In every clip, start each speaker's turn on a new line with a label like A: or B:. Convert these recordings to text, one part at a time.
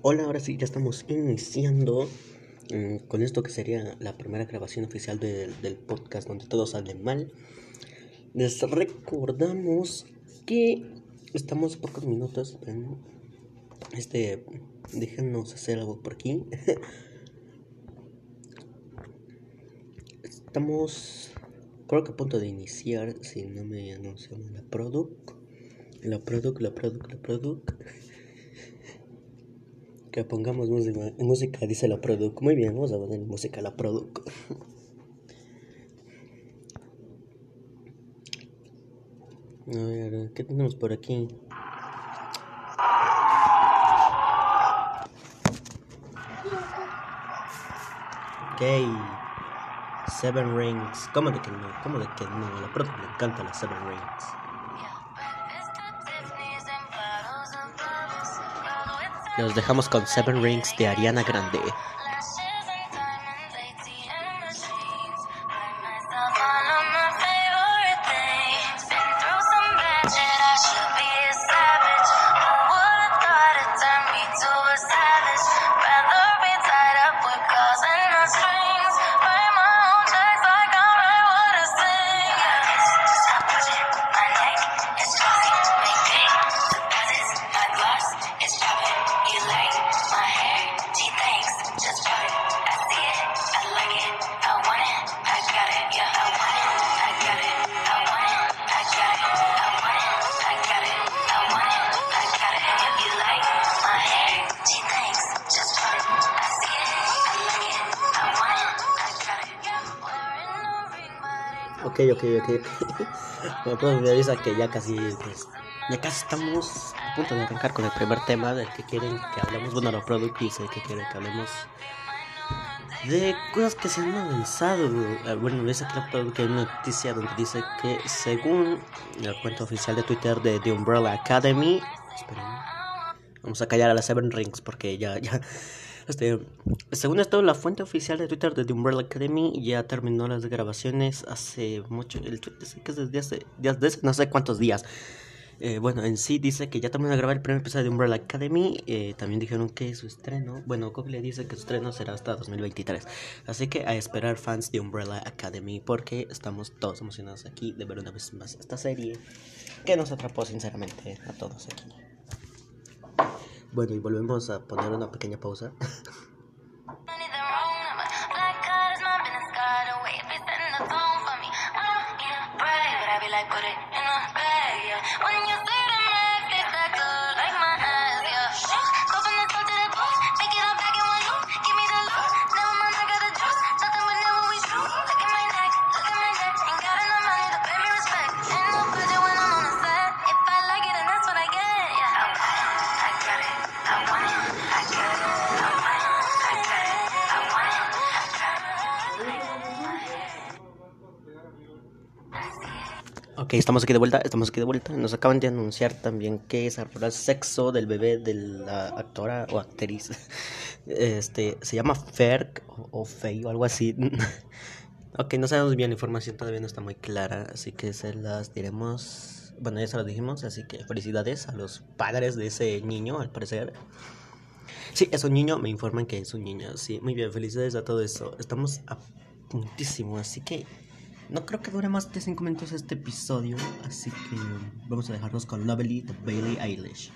A: Hola, ahora sí, ya estamos iniciando mm, con esto que sería la primera grabación oficial del, podcast donde todo sale mal. Les recordamos que estamos pocos minutos. Este, déjenos hacer algo por aquí. Estamos, creo que a punto de iniciar, si no me anuncian la product. La product, la product, la product. Que pongamos música, música dice la product. Muy bien, vamos a poner música la product. A ver, ¿qué tenemos por aquí? Ok. Seven Rings. ¿Cómo de que no? ¿Cómo de que no? La product le encanta las Seven Rings. Los dejamos con Seven Rings de Ariana Grande. Ok, ok, ok. Puedo me que ya casi, pues, ya casi estamos a punto de arrancar con el primer tema del que quieren que hablemos. Bueno, la product dice que quieren que hablemos de cosas que se han avanzado. Eh, Bueno, dice que hay una noticia donde dice que según la cuenta oficial de Twitter de The Umbrella Academy, esperen, vamos a callar a las Seven Rings porque ya, ya. Este, según esto, la fuente oficial de Twitter de The Umbrella Academy ya terminó las grabaciones hace mucho. El tweet dice que es desde hace, desde no sé cuántos días. Eh, bueno, en sí dice que ya terminó de grabar el primer episodio de Umbrella Academy. Eh, también dijeron que su estreno, bueno, Google dice que su estreno será hasta 2023. Así que a esperar fans de Umbrella Academy porque estamos todos emocionados aquí de ver una vez más esta serie que nos atrapó sinceramente a todos aquí. Bueno, y volvemos a poner una pequeña pausa. Ok, estamos aquí de vuelta, estamos aquí de vuelta. Nos acaban de anunciar también que se el sexo del bebé de la actora o actriz. Este, se llama Ferg o, Fey o algo así. ok, no sabemos bien, la información todavía no está muy clara, así que se las diremos. Bueno, ya se las dijimos, así que felicidades a los padres de ese niño, al parecer. Sí, es un niño, me informan que es un niño. Sí, muy bien, felicidades a todo eso. Estamos a puntísimo, así que no creo que dure más de 5 minutos este episodio, así que vamos a dejarnos con Lovely de Bailey Eilish.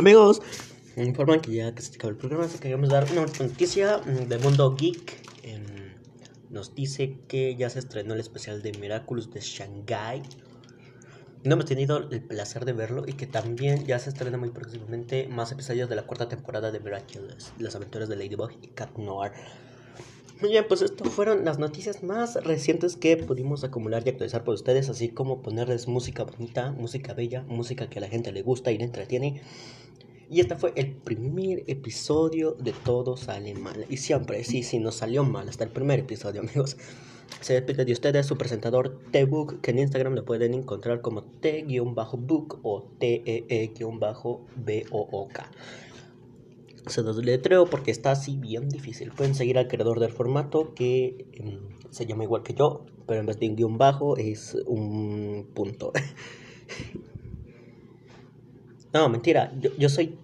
A: Amigos, me informan que ya que se acabó el programa, así que queremos dar una noticia mm, del mundo geek. Em, nos dice que ya se estrenó el especial de Miraculous de Shanghai. No hemos tenido el placer de verlo y que también ya se estrena muy próximamente más episodios de la cuarta temporada de Miraculous, las aventuras de Ladybug y Cat Noir. Muy bien, pues estas fueron las noticias más recientes que pudimos acumular y actualizar por ustedes, así como ponerles música bonita, música bella, música que a la gente le gusta y le entretiene. Y este fue el primer episodio de Todo Sale Mal. Y siempre, sí, sí, nos salió mal hasta el primer episodio, amigos. Se despide de ustedes su presentador T-Book, que en Instagram lo pueden encontrar como T-Book o T-E-E-B-O-O-K. Se los letreo porque está así bien difícil. Pueden seguir al creador del formato que em, se llama igual que yo, pero en vez de un guion bajo es un punto. no, mentira. Yo, yo soy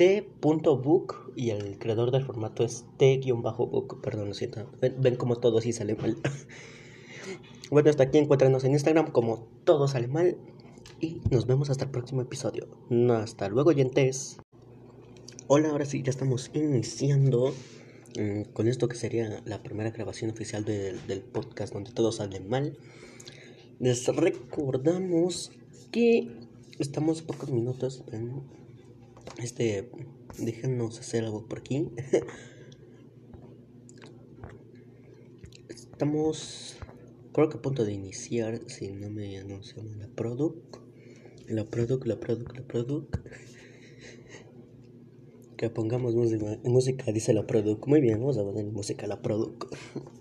A: T.book y el creador del formato es T-book. Perdón, lo siento. Ven, ven como todo así sale mal. bueno, hasta aquí encuéntranos en Instagram como todo sale mal. Y nos vemos hasta el próximo episodio. Hasta luego, oyentes. Hola, ahora sí, ya estamos iniciando mm, con esto que sería la primera grabación oficial del podcast donde todo sale mal. Les recordamos que estamos pocos minutos en este. Déjenos hacer algo por aquí. Estamos, creo que a punto de iniciar, si no me anuncian la product. La product, la product, la product. Que pongamos música, música dice la product. Muy bien, vamos a poner música la product.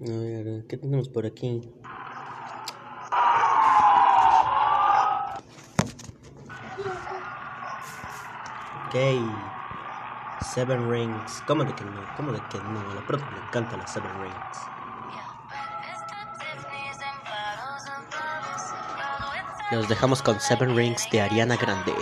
A: A ver, ¿qué tenemos por aquí? Ok. Seven Rings. ¿Cómo de que no? ¿Cómo de que no? La product me encanta las Seven Rings. Los dejamos con Seven Rings de Ariana Grande.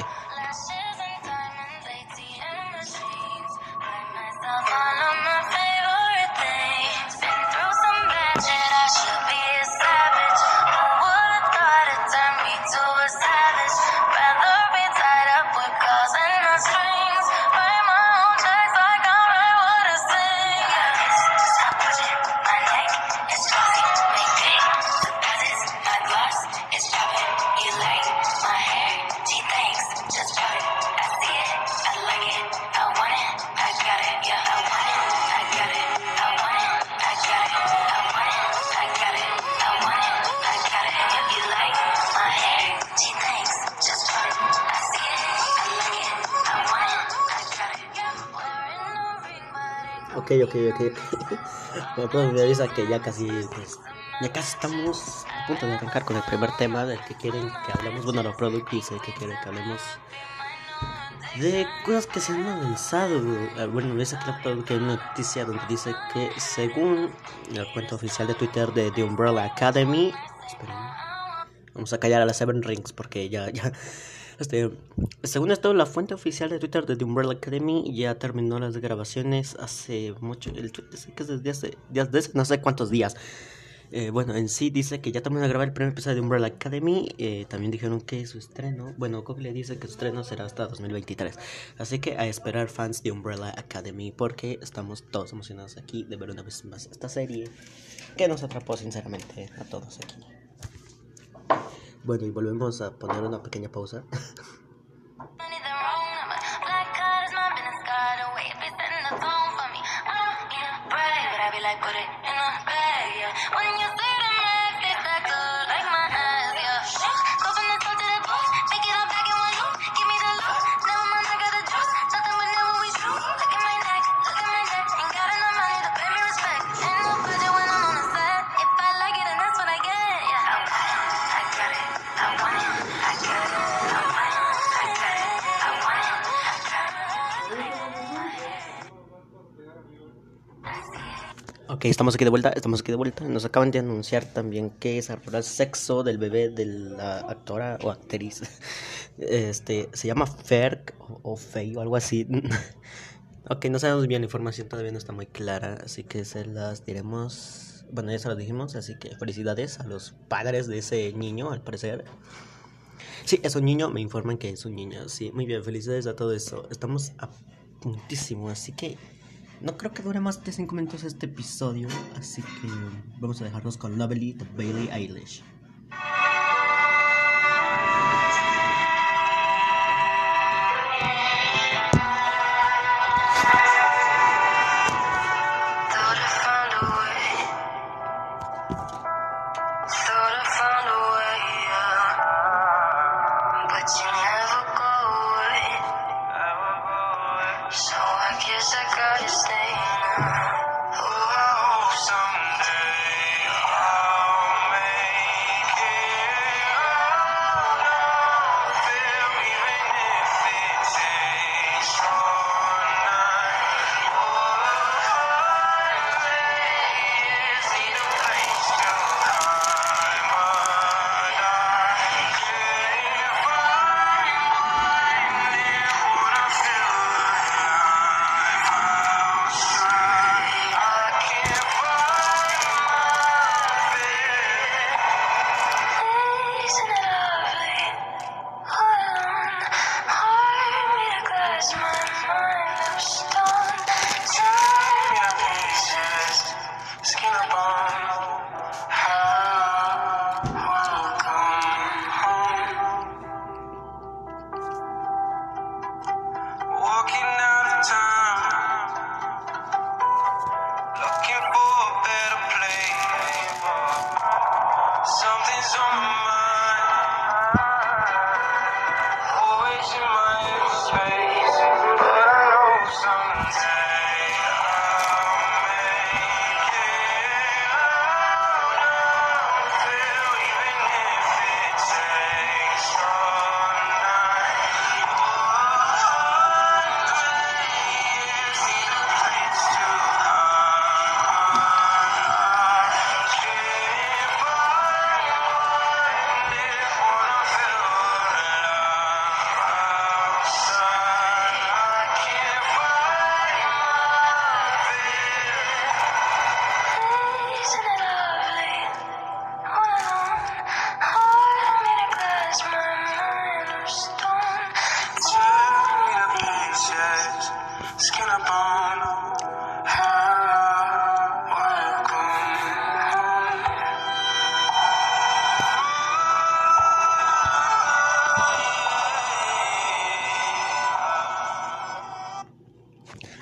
A: Ok, ok, ok. Me puedo me avisa que ya casi, pues, ya casi estamos a punto de arrancar con el primer tema del que quieren que hablemos. Bueno, la product dice que quiere que hablemos de cosas que se han avanzado. Eh, Bueno, dice que hay una noticia donde dice que según la cuenta oficial de Twitter de The Umbrella Academy, esperen, vamos a callar a las Seven Rings porque ya, ya. Este, según esto, la fuente oficial de Twitter de The Umbrella Academy ya terminó las grabaciones hace mucho. El tweet dice que es desde hace, desde no sé cuántos días. Eh, bueno, en sí dice que ya terminó de grabar el primer episodio de Umbrella Academy. eh, también dijeron que su estreno, bueno, Google dice que su estreno será hasta 2023. Así que a esperar fans de Umbrella Academy porque estamos todos emocionados aquí de ver una vez más esta serie que nos atrapó sinceramente a todos aquí. Bueno, y volvemos a poner una pequeña pausa. Estamos aquí de vuelta, estamos aquí de vuelta. Nos acaban de anunciar también que se el sexo del bebé de la actora o actriz. Este, se llama Ferg o, o Fey o algo así. Ok, no sabemos bien, la información todavía no está muy clara, así que se las diremos. Bueno, ya se lo dijimos, así que felicidades a los padres de ese niño, al parecer. Sí, es un niño, me informan que es un niño. Sí, muy bien, felicidades a todo eso. Estamos a puntísimo, así que no creo que dure más de 5 minutos este episodio, así que vamos a dejarnos con Lovely de Bailey Eilish.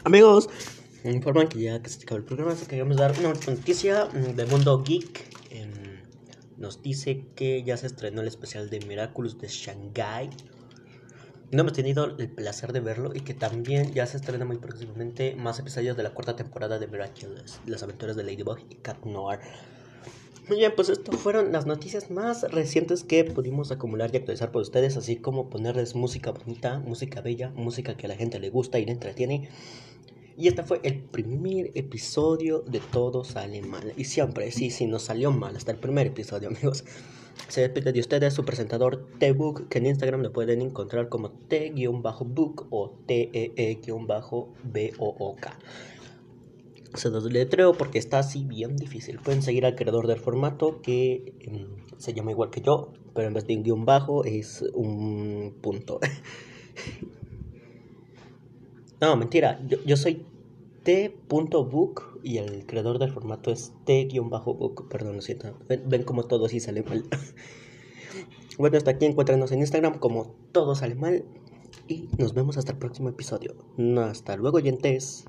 A: Amigos, me informan que ya que se acabó el programa, así que queremos dar una noticia mm, del mundo geek. Em, nos dice que ya se estrenó el especial de Miraculous de Shanghai. No hemos tenido el placer de verlo y que también ya se estrena muy próximamente más episodios de la cuarta temporada de Miraculous, las aventuras de Ladybug y Cat Noir. Muy bien, pues esto fueron las noticias más recientes que pudimos acumular y actualizar por ustedes, así como ponerles música bonita, música bella, música que a la gente le gusta y le entretiene. Y este fue el primer episodio de Todo Sale Mal. Y siempre, sí, sí, nos salió mal hasta el primer episodio, amigos. Se despide de ustedes su presentador T-Book, que en Instagram lo pueden encontrar como T-Book o T-E-E-B-O-O-K. Se los letreo porque está así bien difícil. Pueden seguir al creador del formato que em, se llama igual que yo, pero en vez de un guion bajo es un punto. no, mentira. Yo, yo soy T.book y el creador del formato es T-book. Perdón, lo siento. Ven, ven como todo así sale mal. bueno, hasta aquí encuéntranos en Instagram como todo sale mal. Y nos vemos hasta el próximo episodio. Hasta luego, oyentes.